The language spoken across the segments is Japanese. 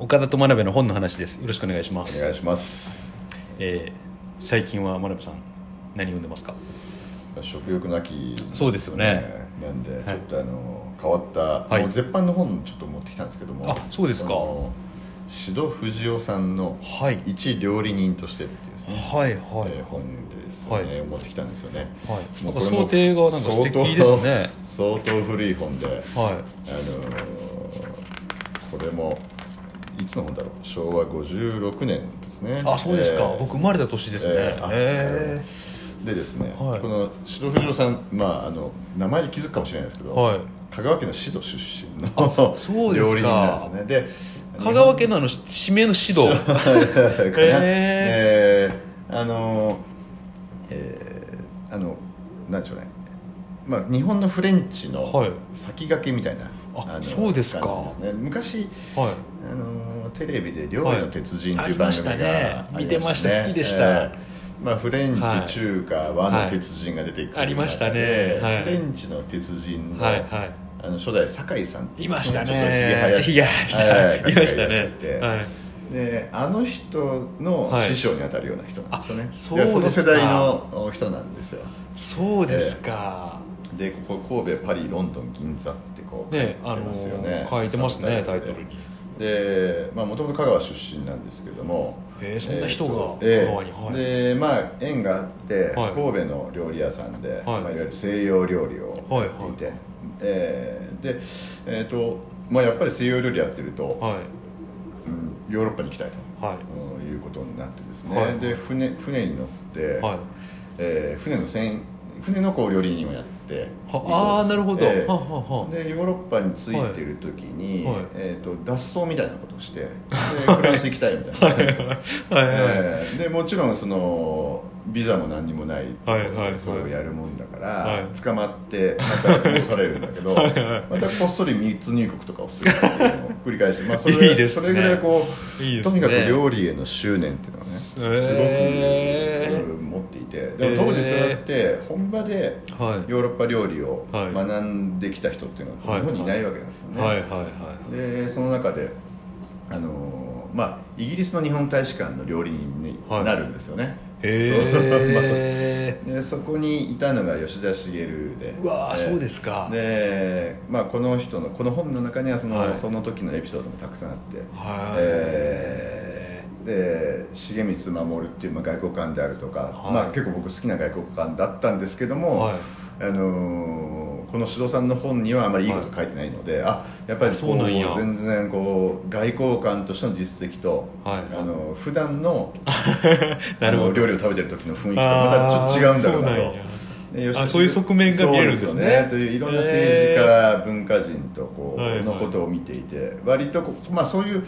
岡田と真鍋の本の話です。よろしくお願いします。お願いします。えー最近は真鍋さん何読んでますか？食欲の秋、そうですよね。なんで、はい。ちょっとあの変わった、はい。もう絶版の本ちょっと持ってきたんですけどもあそうですか。あの宍戸藤夫さんのはい「一料理人として」っていうですね、はいはい。えー本ですよね、はい。持ってきたんですよね。はい。もうこれも想定がなんか素敵ですね。相当古い本ではあのーこれもいつの本だろう？昭和56年ですね。いあそうですか、えー。僕生まれた年ですね。えー。でですね、はい。この宍戸藤夫さん、まあ、あの名前で気づくかもしれないですけど、はい。香川県の宍戸出身あのそうですか。料理人なんですよね。でー香川県のあの地名の指導。かな。へえーあのえーあのなんでしょうね。まあ日本のフレンチのはい。先駆けみたいな、あのそうですか。ですね。昔はい。あのテレビで「料理の鉄人」っていう番組がね。見てました。好きでした。えーまあ、フレンチ、はい。中華和の鉄人が出てくる中で、ありましたね。はい。フレンチの鉄人の,、はいはい。あの初代酒井さんっていましたね。ちょっとひげ生やした。はい。いましたね。はいであの人の師匠にあたるような人なんですよね、はいあそうですか。その世代の人なんですよ。そうですか、でここ神戸パリロンドン銀座ってこうねあの書いてますよね。書いてますねタイトルに。でもともと香川出身なんですけどもえーそんな人がえー香川にはい。でまあ縁があって、はい。神戸の料理屋さんで、はい。まあ、いわゆる西洋料理をやってい。て、はいえ。ーで、えーとまあ、やっぱり西洋料理やってると、はい。うんヨーロッパに行きたいと、はい。うんいうことになってですね、はい。で船船に乗って、はい。えー船の船船のこう料理人をやってはあーなるほど、えーははは。でヨーロッパに着いてる時に、はい。はい。えー、と脱走みたいなことをして でフランス行きたいみたいな、はい。はい。えーでもちろんそのビザも何にもないはい。はい。それをやるもんだから、はい。捕まってまた戻されるんだけどはい。はい。またこっそり密入国とかをするっていうのを繰り返して、まあ、それいいね。それぐらいこうね。とにかく料理への執念っていうのはねすごく、持っていて。でも当時そうやって本場ではい。ヨーロッパ料理をはい。学んできた人っていうのははい。日本にいないわけなんですよね、でその中であのまあイギリスの日本大使館の料理人になるんですよね、へえ でそこにいたのが吉田茂で。うわそうですか。で、まあ、この人のこの本の中にはその,、はい。その時のエピソードもたくさんあって、はい。えーで重光守っていうまあ外交官であるとか、はい。まあ、結構僕好きな外交官だったんですけども、はいあのーこの指導さんの本にはあまりいいこと書いてないので、あやっぱりこう全然こう外交官としての実績と、はい。あの普段の なるほど。料理を食べてる時の雰囲気とまたちょっと違うんだろうなとあーそういう側面が見えるんですね。そうよといういろんな政治家、文化人とこう、はいはいのことを見ていて割とまあ、そういう、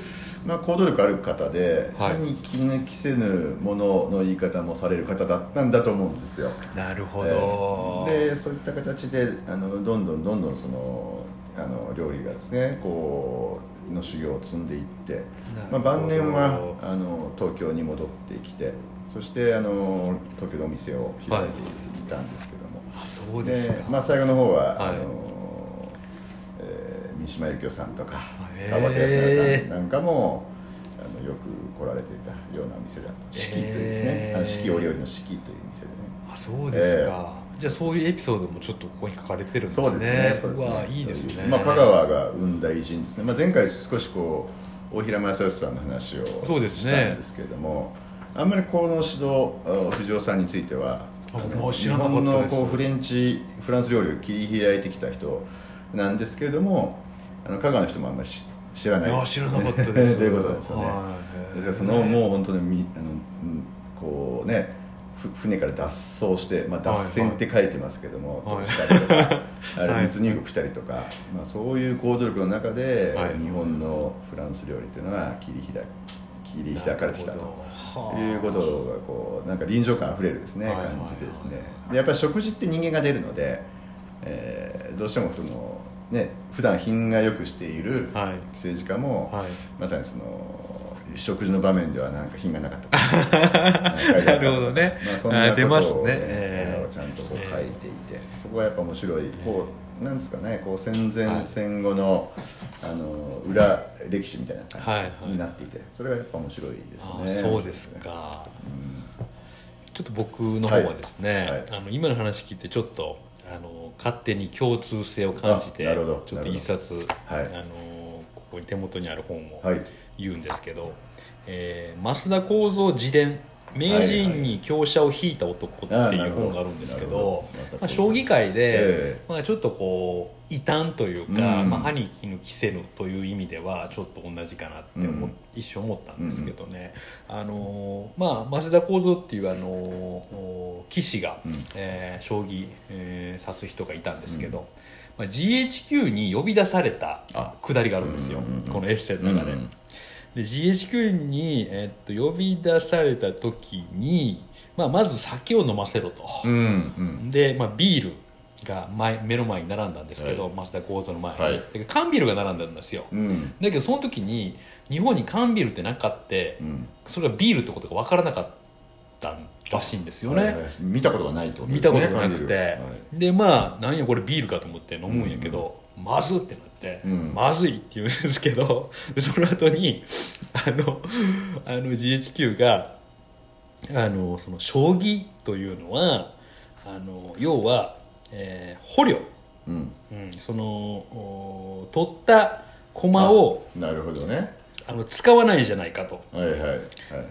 まあ、行動力ある方で、はい。歯に気抜きせぬものの言い方もされる方だったんだと思うんですよ。なるほど、えー。でそういった形であのどんどんどんどんそのあの料理がですねこうの修行を積んでいって、まあ、晩年はあの東京に戻ってきてそしてあの東京でお店を開いていたんですけども、あそうですか、まあ、最後の方は、はい。あのえー三島由紀夫さんとか川端康成さんなんかもあのよく来られていたようなお店だった。四季というですね。あの四季折々の四季という店でね。あそうですか、じゃあそういうエピソードもちょっとここに書かれてるんですね。そうですね。ね。わいいですね。まあ香川が生んだ偉人ですね。まあ前回少しこう大平正義さんの話をそうですしねたんですけれども、あんまりこの指導あ藤尾さんについては、もう知らなかった日本のこうフレンチフランス料理を切り開いてきた人なんですけれども、あの香川の人もあんまり知知らない。いや知らなかったです。ということですよね。はい。ですからそのもう本当にみあのうんこうねふ船から脱走して、まあ、脱線って書いてますけども、はいしたりとか、あはい。れ密入国したりとか、まあ、そういう行動力の中で、はい。日本のフランス料理っていうのは切り開切り開かれてきたと。はあいうことがこうなんか臨場感あふれるですね、はいはいはい。感じでですね。でやっぱり食事って人間が出るので、えーどうしてもそのね普段品がよくしているはい。政治家も、はい。まさにその食事の場面ではなんか品がなかったとなるほどね。まあ、そんなことを、あ出ますね。ええちゃんとこう書いていて、そこはやっぱ面白いこうなんですかねこう戦前戦後の,、あの裏歴史みたいな感じになっていて、それがやっぱ面白いですね。そうですか、うん、ちょっと僕の方はですね、はいはい、あの今の話聞いてちょっとあの勝手に共通性を感じてちょっと一冊、はい、あのここに手元にある本を言うんですけど、はい、えー、増田幸三自伝名人に強者を引いた男っていう本があるんですけど、まあ、将棋界で、まあ、ちょっとこう異端というか、まあ、歯に衣着せぬという意味ではちょっと同じかなって思、一瞬思ったんですけどね、あのまあ増田幸三っていうあの棋士が、えー、将棋、えー、指す人がいたんですけど、まあ、GHQ に呼び出されたくだりがあるんですよ、このエッセイの中で。で GHQ に、えっと呼び出された時に、まあ、まず酒を飲ませろと、うんうん、で、まあ、ビールが前目の前に並んだんですけど、はい、増田幸三の前に、はい、缶ビールが並んだんですよ、うん、だけどその時に日本に缶ビールってなかって、うん、それがビールってことが分からなかったらしいんですよね、はいはい、見たことがないと、ね、見たことがなくて、はい、でまあなんやこれビールかと思って飲むんやけど、まずってなって、うん、まずいって言うんですけどその後にあのあの GHQ があのその将棋というのはあの要は、えー、捕虜、うん、うん、その取った駒をなるほどね。あの使わないじゃないかと、はいはいはい、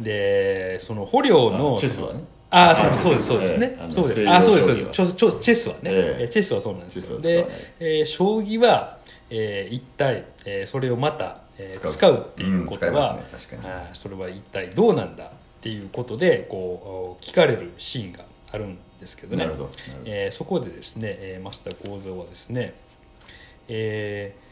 でその捕虜のチェスはね。ああそうですそうですね、えー、そうです。あそうですそうです。チェスはね、えー、チェスはそうなんですよ。で、えー、将棋は、えー、一体、えー、それをまた、えー、使う。っていうことは、うんね、あそれは一体どうなんだっていうことでこう聞かれるシーンがあるんですけどね。どえー、そこでですね、えー、増田幸三はですね、えー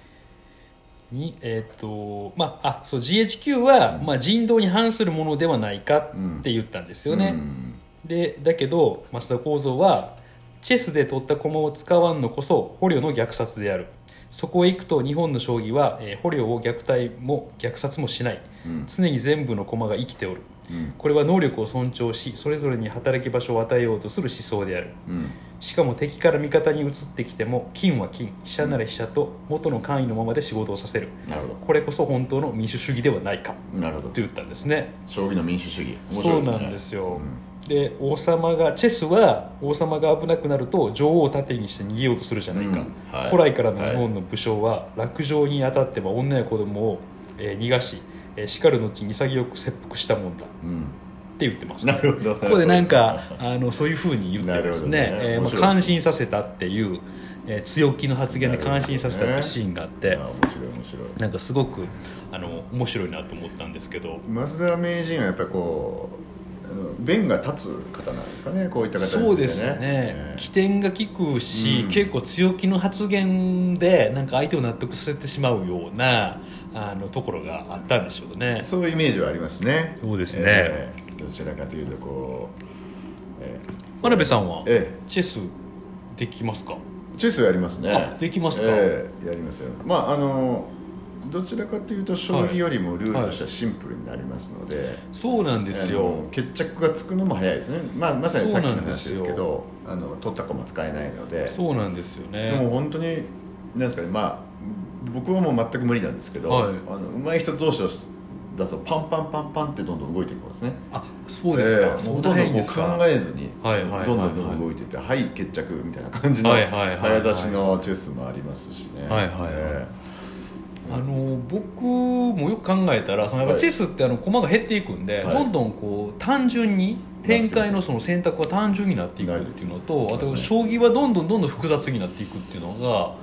にえーとまあ、あそう GHQ は、うん、まあ、人道に反するものではないかって言ったんですよね、うん。でだけど増田幸三はチェスで取った駒を使わんのこそ捕虜の虐殺であるそこへ行くと日本の将棋は、えー、捕虜を虐待も虐殺もしない、うん、常に全部の駒が生きておる、うん、これは能力を尊重しそれぞれに働き場所を与えようとする思想である、うん、しかも敵から味方に移ってきても金は金。飛車なら飛車と元の官位のままで仕事をさせる。なるほど。これこそ本当の民主主義ではないか。なるほど。と言ったんですね。将棋の民主主義、ね、そうなんですよ、で王様がチェスは王様が危なくなると女王を盾にして逃げようとするじゃないか、うんはい、古来からの日本の武将は落城にあたっては女や子供を、えー、逃がし、えー、叱る後に潔く切腹したもんだ、うん。って言ってます、ね、なるほど。ここでなんかあのそういうふうに言ってますね。ね、えー、まあ、感心させたっていう、えー、強気の発言で感心させたってシーンがあって、ね、面白い面白い。なんかすごくあの面白いなと思ったんですけど。増田名人はやっぱりこう弁が立つ方なんですかねこういった形で、ね、そうですね、えー、起点が利くし、うん、結構強気の発言でなんか相手を納得させてしまうようなあのところがあったんでしょうね。そういうイメージはありますね。そうですね、えー、どちらかというとこう、えー、真鍋さんは、えー、チェスできますか？チェスやりますね。できますか、えー、やりますよ。まああのどちらかというと将棋よりもルールとしてはシンプルになりますので、はい。はい、そうなんですよ。決着がつくのも早いですね、まあ、まさにさっきの話ですけどあの取った駒使えないので。そうなんですよね。でも本当になんですかねまあ僕はもう全く無理なんですけど、はい、あの上手い人同士だとパンパンパンパンってどんどん動いていきますね。あそうですか、えー、ほとんどこう考えずにどんどんどんどん動いていってはい決着みたいな感じの早指しのチェスもありますしね。はいはい、えーあの僕もよく考えたらそのやっぱチェスってあの駒が減っていくんで、はい、どんどんこう単純に展開のその選択は単純になっていくっていうのとあと将棋はどんどんどんどん複雑になっていくっていうのが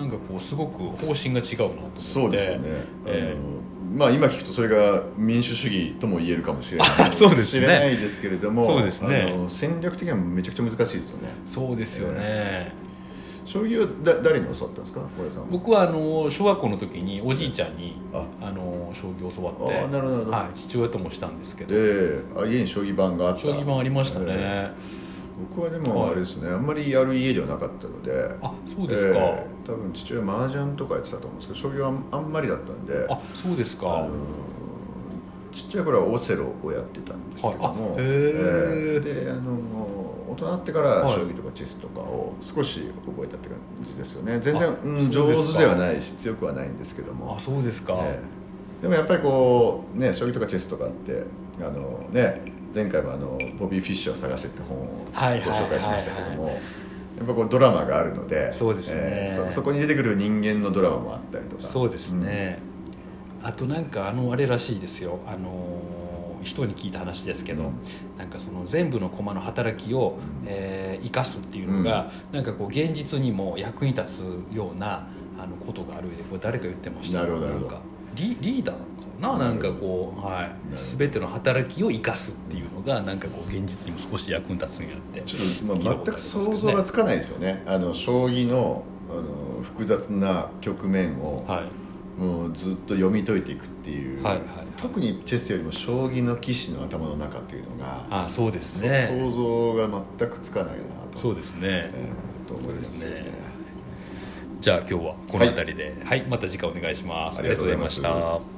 なんかこうすごく方針が違うなと思って。そうですよね、えー、まあ、今聞くとそれが民主主義とも言えるかもしれない。そうです、ね、知れないですけれどもそうです、ね、戦略的にはめちゃくちゃ難しいですよね。そうですよね、えー将棋はだ誰に教わったんですか？さん僕はあの小学校の時におじいちゃんにあ。の将棋を教わってあなるほど、はい、父親ともしたんですけど、えー、あ家に将棋盤があった。将棋盤ありましたね、えー、僕はでもあれですね、はい、あんまりやる家ではなかったので。あそうですか、えー、多分父親麻雀とかやってたと思うんですけど将棋はあんまりだったんで。あそうですか、あのちっちゃい頃はオセロをやってたんですけども、はい、えー、であの大人になってから将棋とかチェスとかを少し覚えたって感じですよね。全然、うん、上手ではないし強くはないんですけども。あそうですか、えー、でもやっぱりこうね将棋とかチェスとかってあのね前回もあのボビー・フィッシュを探せって本をご紹介しましたけども、やっぱこうドラマがあるのでそうですね、えー、そそこに出てくる人間のドラマもあったりとか。そうですね、うん、あとなんかあのあれらしいですよ。あの人に聞いた話ですけど、うん、なんかその全部の駒の働きを、うん、えー、生かすっていうのが、うん、なんかこう現実にも役に立つようなあのことがあるでこれ誰か言ってました？なるほどリリーダーかな？なんかこう、はい、全ての働きを生かすっていうのがなんかこう現実にも少し役に立つんやって。ちょっと、まあ、全く想像がつかないですよね。あの将棋のあの複雑な局面を、はい、もうずっと読み解いていくっていう、はいはい、特にチェスよりも将棋の棋士の頭の中っていうのがあそうですね。想像が全くつかないなと。そうですね、えー、と思いますよね。じゃあ今日はこの辺りで、はい、はい、また次回お願いします。ありがとうございました